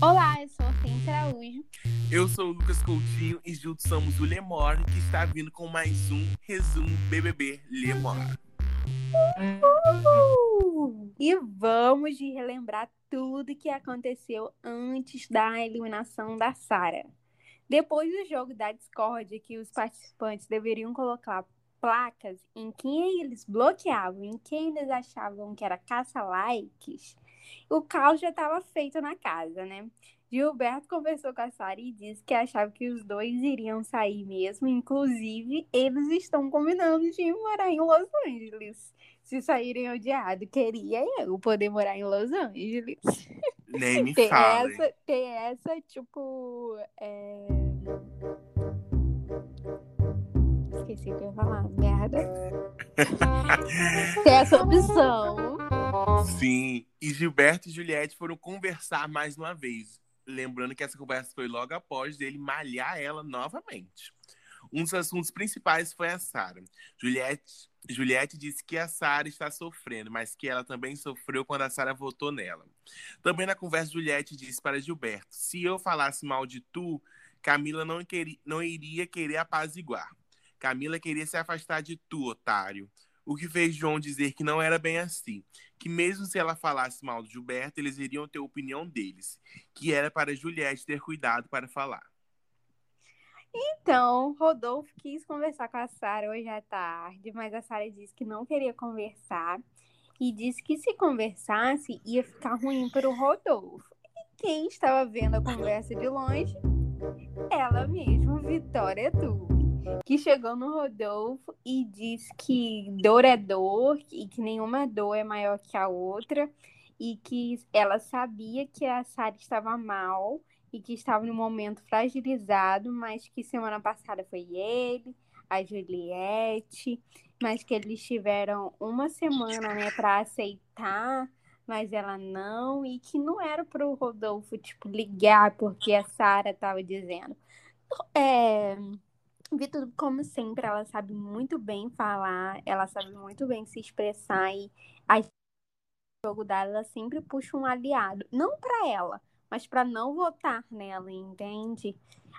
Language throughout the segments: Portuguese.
Olá, eu sou Hortência Araújo. Eu sou o Lucas Coutinho e juntos somos o Lemor, que está vindo com mais um resumo BBB Lemor. Uhul! E vamos de relembrar tudo que aconteceu antes da eliminação da Sara. Depois do jogo da Discord, que os participantes deveriam colocar placas em quem eles bloqueavam, em quem eles achavam que era caça-likes, o caos já estava feito na casa, né? Gilberto conversou com a Sara e disse que achava que os dois iriam sair mesmo. Inclusive, eles estão combinando de morar em Los Angeles. Se saírem odiado, queria eu poder morar em Los Angeles. Nem me ter fala. essa, ter essa, tipo. É... Esqueci o que eu ia falar, merda. ter essa opção. Sim, e Gilberto e Juliette foram conversar mais uma vez. Lembrando que essa conversa foi logo após dele malhar ela novamente. Um dos assuntos principais foi a Sara. Juliette, Juliette disse que a Sara está sofrendo, mas que ela também sofreu quando a Sara votou nela. Também na conversa, Juliette disse para Gilberto: se eu falasse mal de tu, Camila não, queria, não iria querer apaziguar. Camila queria se afastar de tu, otário. O que fez João dizer que não era bem assim. Que mesmo se ela falasse mal do Gilberto, eles iriam ter a opinião deles. Que era para Juliette ter cuidado para falar. Então, Rodolfo quis conversar com a Sara hoje à tarde, mas a Sara disse que não queria conversar e disse que se conversasse ia ficar ruim para o Rodolfo. E quem estava vendo a conversa de longe? Ela mesma, Vitória Tube, que chegou no Rodolfo e disse que dor é dor e que nenhuma dor é maior que a outra e que ela sabia que a Sara estava mal e que estava no momento fragilizado, mas que semana passada foi ele, a Juliette, mas que eles tiveram uma semana né, para aceitar, mas ela não, e que não era para o Rodolfo tipo, ligar porque a Sara estava dizendo. É, Vitor, como sempre, ela sabe muito bem falar, ela sabe muito bem se expressar e a jogo dela, ela sempre puxa um aliado, não para ela, mas para não votar nela, entende?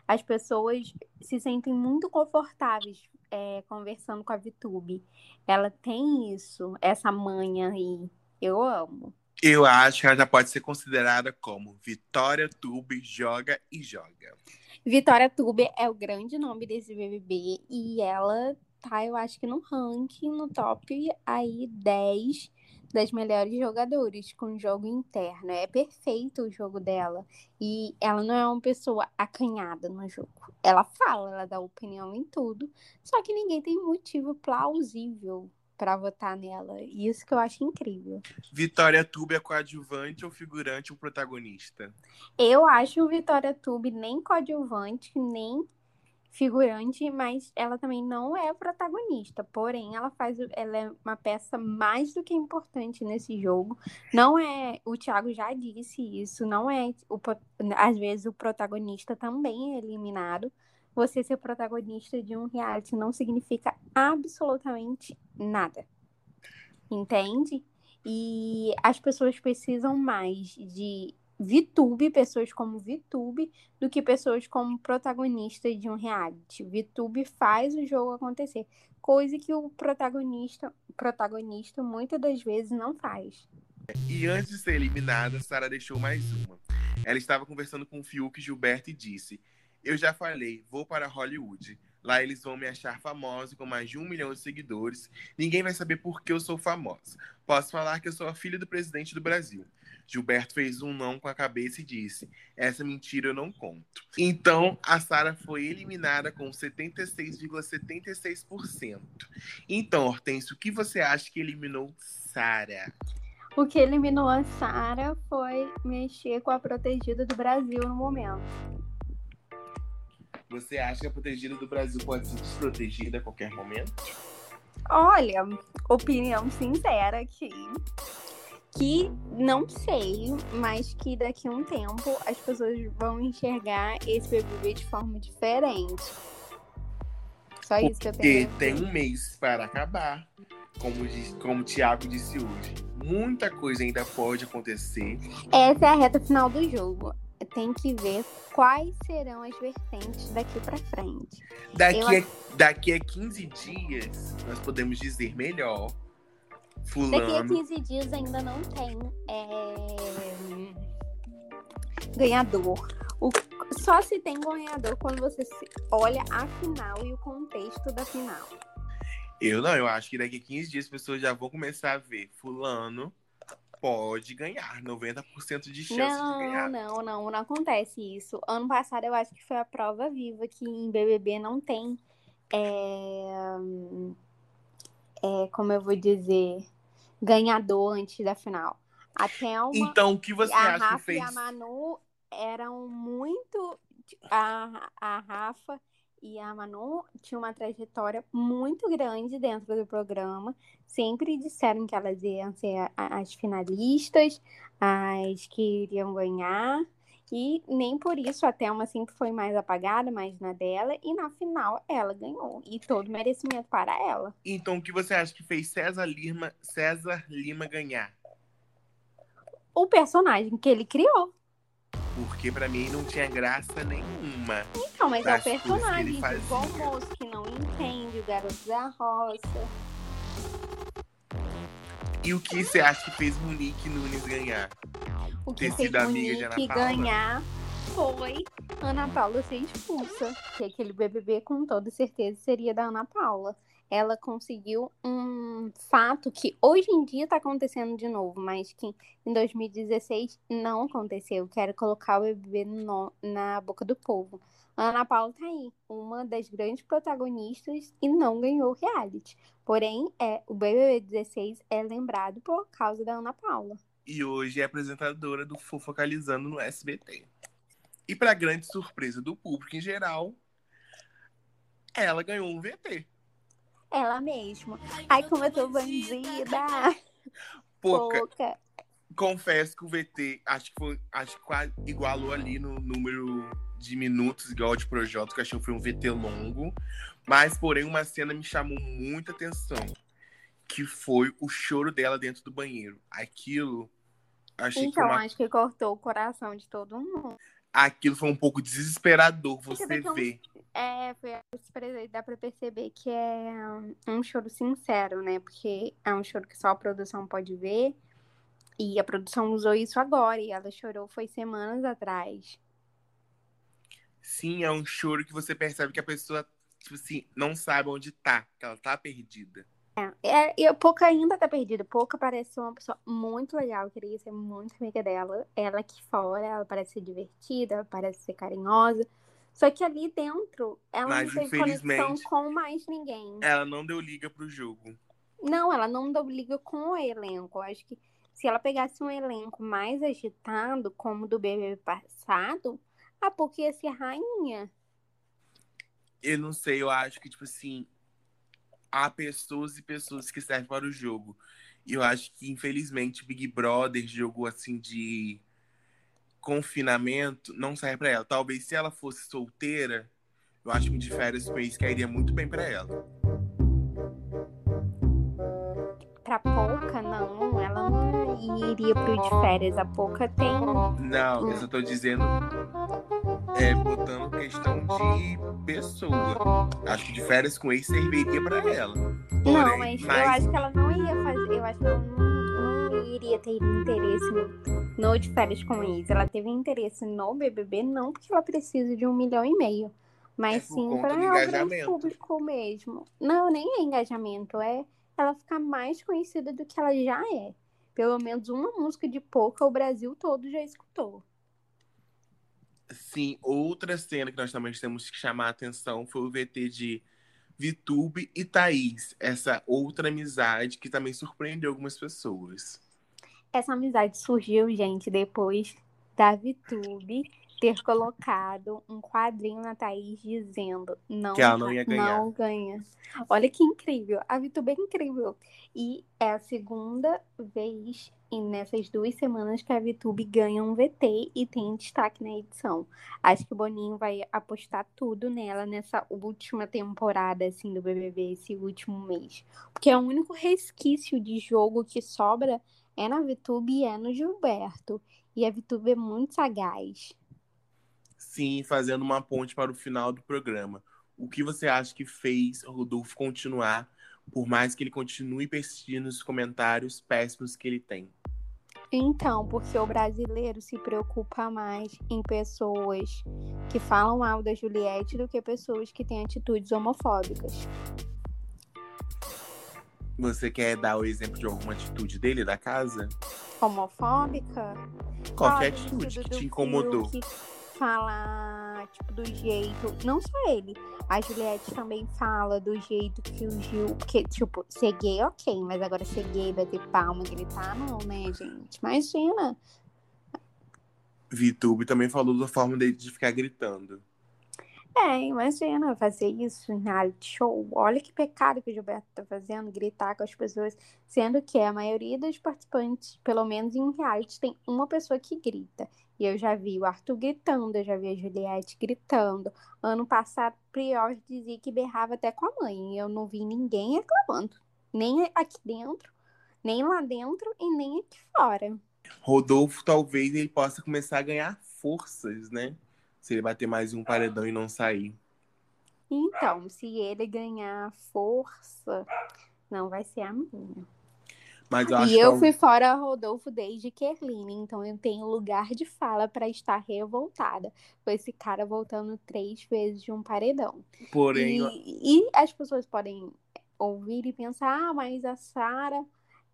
As pessoas se sentem muito confortáveis é, conversando com a Vitube. Ela tem isso, essa manha aí. Eu amo. Eu acho que ela já pode ser considerada como Vitória Tube joga e joga. Vitória Tube é o grande nome desse BBB e ela tá, eu acho que no ranking, no top aí 10 das melhores jogadoras com jogo interno. É perfeito o jogo dela. E ela não é uma pessoa acanhada no jogo. Ela fala, ela dá opinião em tudo. Só que ninguém tem motivo plausível para votar nela. E isso que eu acho incrível. Vitória Tube é coadjuvante ou figurante ou protagonista? Eu acho Vitória Tube nem coadjuvante, nem figurante, mas ela também não é protagonista. Porém, ela faz, ela é uma peça mais do que importante nesse jogo. Não é, o Thiago já disse isso, não é, o, às vezes o protagonista também é eliminado. Você ser protagonista de um reality não significa absolutamente nada. Entende? E as pessoas precisam mais de VTube, pessoas como VTube, do que pessoas como protagonistas de um reality. VTube faz o jogo acontecer, coisa que o protagonista, protagonista muitas das vezes não faz. E antes de ser eliminada, Sara deixou mais uma. Ela estava conversando com o Fiuk Gilberto e disse: Eu já falei, vou para Hollywood. Lá eles vão me achar famosa com mais de um milhão de seguidores. Ninguém vai saber por que eu sou famosa. Posso falar que eu sou a filha do presidente do Brasil. Gilberto fez um não com a cabeça e disse: Essa mentira eu não conto. Então, a Sara foi eliminada com 76,76%. Então, Hortêncio, o que você acha que eliminou Sara? O que eliminou a Sara foi mexer com a protegida do Brasil no momento. Você acha que a protegida do Brasil pode ser desprotegida a qualquer momento? Olha, opinião sincera aqui. Que não sei, mas que daqui a um tempo as pessoas vão enxergar esse BBB de forma diferente. Só isso que eu tenho. Porque tem um mês para acabar. Como, diz, como o Thiago disse hoje. Muita coisa ainda pode acontecer. Essa é a reta final do jogo. Tem que ver quais serão as vertentes daqui para frente. Daqui, Eu... a, daqui a 15 dias, nós podemos dizer melhor. Fulano. Daqui a 15 dias ainda não tem é... ganhador. O... Só se tem ganhador quando você olha a final e o contexto da final. Eu não, eu acho que daqui a 15 dias as pessoas já vão começar a ver fulano pode ganhar, 90% de chance não, de ganhar. Não, não, não, não acontece isso. Ano passado eu acho que foi a prova viva que em BBB não tem, é, é, como eu vou dizer, ganhador antes da final. Até uma, então, o que você a acha Rafa que fez? e a Manu eram muito. A, a Rafa e a Manu tinha uma trajetória muito grande dentro do programa. Sempre disseram que elas iam ser as finalistas, as que iriam ganhar. E nem por isso a Thelma sempre foi mais apagada, mais na dela. E na final ela ganhou. E todo merecimento para ela. Então o que você acha que fez César Lima, César Lima ganhar? O personagem que ele criou. Porque para mim não tinha graça nenhuma. Então, mas é o personagem do bom moço que não entende, o garoto da roça. E o que você acha que fez Monique Nunes ganhar? O que Ter fez Monique ganhar foi Ana Paula ser expulsa. Que aquele BBB com toda certeza seria da Ana Paula ela conseguiu um fato que hoje em dia está acontecendo de novo, mas que em 2016 não aconteceu, que era colocar o bebê no, na boca do povo. Ana Paula tá aí, uma das grandes protagonistas e não ganhou reality. Porém, é, o BBB 16 é lembrado por causa da Ana Paula. E hoje é apresentadora do Fofocalizando no SBT. E para grande surpresa do público em geral, ela ganhou um VT. Ela mesma. Ai, como eu tô bandida. Pouca. Pouca. Confesso que o VT, acho que foi, acho que quase igualou ali no número de minutos igual de Projota, que eu achei que foi um VT longo. Mas, porém, uma cena me chamou muita atenção. Que foi o choro dela dentro do banheiro. Aquilo. Achei então, que uma... acho que cortou o coração de todo mundo. Aquilo foi um pouco desesperador você ver. É, foi, dá pra perceber que é um choro sincero, né? Porque é um choro que só a produção pode ver. E a produção usou isso agora, e ela chorou foi semanas atrás. Sim, é um choro que você percebe que a pessoa, tipo assim, não sabe onde tá, que ela tá perdida. É, e a Poca ainda tá perdida. Poca parece ser uma pessoa muito legal, eu queria ser muito amiga dela. Ela aqui fora, ela parece ser divertida, parece ser carinhosa. Só que ali dentro, ela Mas, não teve conexão com mais ninguém. Ela não deu liga pro jogo. Não, ela não deu liga com o elenco. Eu acho que se ela pegasse um elenco mais agitado, como o do BBB passado, a Poca ia ser rainha. Eu não sei, eu acho que, tipo assim, há pessoas e pessoas que servem para o jogo. E eu acho que, infelizmente, Big Brother jogou assim de confinamento não serve para ela. Talvez se ela fosse solteira, eu acho que de férias com isso cairia muito bem para ela. Pra Pouca, não. Ela não iria pro de férias. A Pouca tem. Não, eu só tô dizendo. É, botando questão de pessoa. Acho que de férias com ex serviria pra ela. Porém, não, mas, mas, eu acho que ela não ia fazer. Eu acho que ela não, não iria ter interesse no, no de férias com ex. Ela teve interesse no BBB, não porque ela precisa de um milhão e meio. Mas é sim para o público mesmo. Não, nem é engajamento, é ela ficar mais conhecida do que ela já é. Pelo menos uma música de pouca o Brasil todo já escutou. Sim, outra cena que nós também temos que chamar a atenção foi o VT de Vitube e Thaís. Essa outra amizade que também surpreendeu algumas pessoas. Essa amizade surgiu, gente, depois da Vitube ter colocado um quadrinho na Thaís dizendo não, que ela não ia ganhar. Não ganha. Olha que incrível. A VTube é incrível. E é a segunda vez e nessas duas semanas que a VTube ganha um VT e tem destaque na edição. Acho que o Boninho vai apostar tudo nela nessa última temporada assim do BBB, esse último mês. Porque é o único resquício de jogo que sobra é na VTube e é no Gilberto. E a VTube é muito sagaz. Sim, fazendo uma ponte para o final do programa. O que você acha que fez o Rodolfo continuar, por mais que ele continue persistindo nos comentários péssimos que ele tem? Então, porque o brasileiro se preocupa mais em pessoas que falam mal da Juliette do que pessoas que têm atitudes homofóbicas. Você quer dar o exemplo de alguma atitude dele da casa? Homofóbica? Qualquer atitude que te incomodou. Falar, tipo, do jeito. Não só ele. A Juliette também fala do jeito que o Gil. Porque, tipo, ser gay, ok, mas agora ser gay, bater palma, gritar, não, né, gente? Imagina. Vitube também falou da forma dele de ficar gritando. É, imagina fazer isso em reality show. Olha que pecado que o Gilberto tá fazendo, gritar com as pessoas, sendo que a maioria dos participantes, pelo menos em reality, tem uma pessoa que grita. E eu já vi o Arthur gritando, eu já vi a Juliette gritando. Ano passado, Prior dizia que berrava até com a mãe. E eu não vi ninguém reclamando. Nem aqui dentro, nem lá dentro e nem aqui fora. Rodolfo, talvez ele possa começar a ganhar forças, né? Se ele bater mais um paredão e não sair. Então, se ele ganhar força, não vai ser a minha. Mas eu e eu que... fui fora Rodolfo desde Kerline, então eu tenho lugar de fala para estar revoltada com esse cara voltando três vezes de um paredão. Porém. E, e as pessoas podem ouvir e pensar, ah, mas a Sara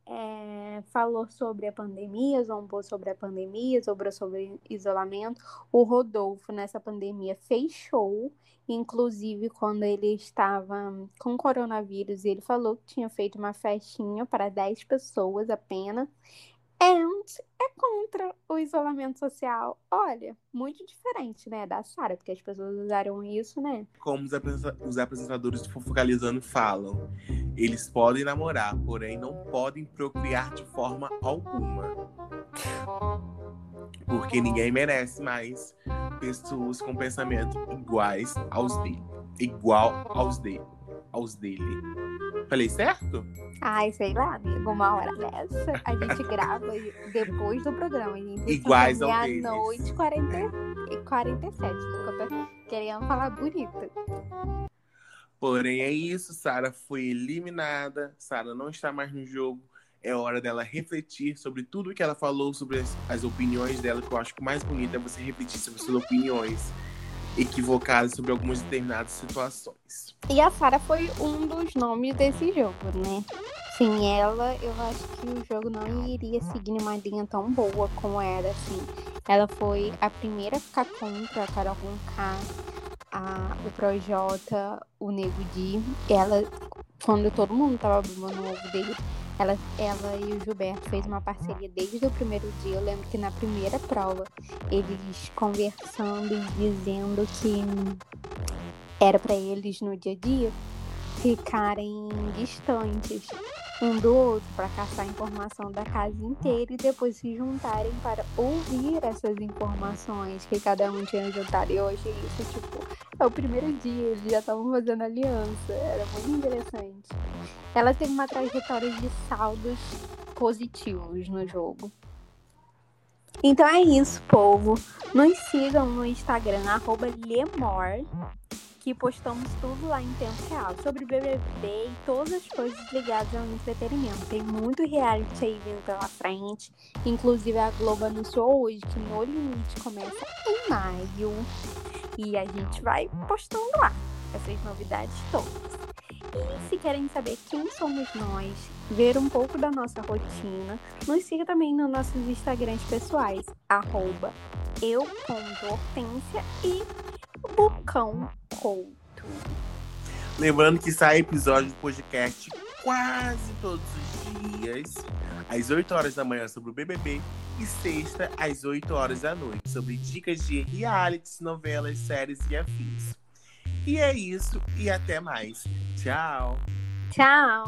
é, falou sobre a pandemia, zombou sobre a pandemia, zombou sobre isolamento. O Rodolfo, nessa pandemia, fez show, inclusive quando ele estava com coronavírus, ele falou que tinha feito uma festinha para 10 pessoas apenas. And é contra o isolamento social. Olha, muito diferente, né, da Sara, porque as pessoas usaram isso, né? Como os apresentadores do Fofocalizando falam, eles podem namorar, porém não podem procriar de forma alguma. Porque ninguém merece mais pessoas com pensamento iguais aos dele. Igual aos dele. Aos dele. Falei certo? Ai, sei lá, amigo. Uma hora dessa, a gente grava depois do programa. Iguais ao deles. Meia-noite 40, e 47. Porque eu tô querendo falar bonito. Porém, é isso. Sara foi eliminada. Sara não está mais no jogo. É hora dela refletir sobre tudo que ela falou, sobre as, as opiniões dela. Que eu acho que o mais bonito é você refletir sobre suas opiniões equivocadas sobre algumas determinadas situações. E a Sara foi um dos nomes desse jogo, né? Sem ela, eu acho que o jogo não iria seguir uma linha tão boa como era, assim. Ela foi a primeira a ficar contra a Carol Conká, a, o Projota, o Nego Di. Ela, quando todo mundo tava bombando o ovo dele, ela, ela e o Gilberto fez uma parceria desde o primeiro dia. Eu lembro que na primeira prova, eles conversando e dizendo que era para eles no dia a dia ficarem distantes um do outro para caçar informação da casa inteira e depois se juntarem para ouvir essas informações que cada um tinha juntado. E achei isso, tipo, é o primeiro dia, eles já estavam fazendo aliança. Era muito interessante. Ela tem uma trajetória de saldos positivos no jogo. Então é isso, povo. Nos sigam no Instagram, Lemor que postamos tudo lá em tempo real sobre BBB e todas as coisas ligadas ao entretenimento. Tem muito reality aí vindo pela frente. Inclusive a Globo anunciou hoje que No Limite começa em maio. E a gente vai postando lá essas novidades todas. E se querem saber quem somos nós, ver um pouco da nossa rotina, nos siga também nos nossos Instagrams pessoais, arroba e Bucão Couto. Lembrando que sai episódio do podcast quase todos os dias, às 8 horas da manhã sobre o BBB e sexta às 8 horas da noite sobre dicas de realities, novelas, séries e afins. E é isso e até mais. Tchau. Tchau.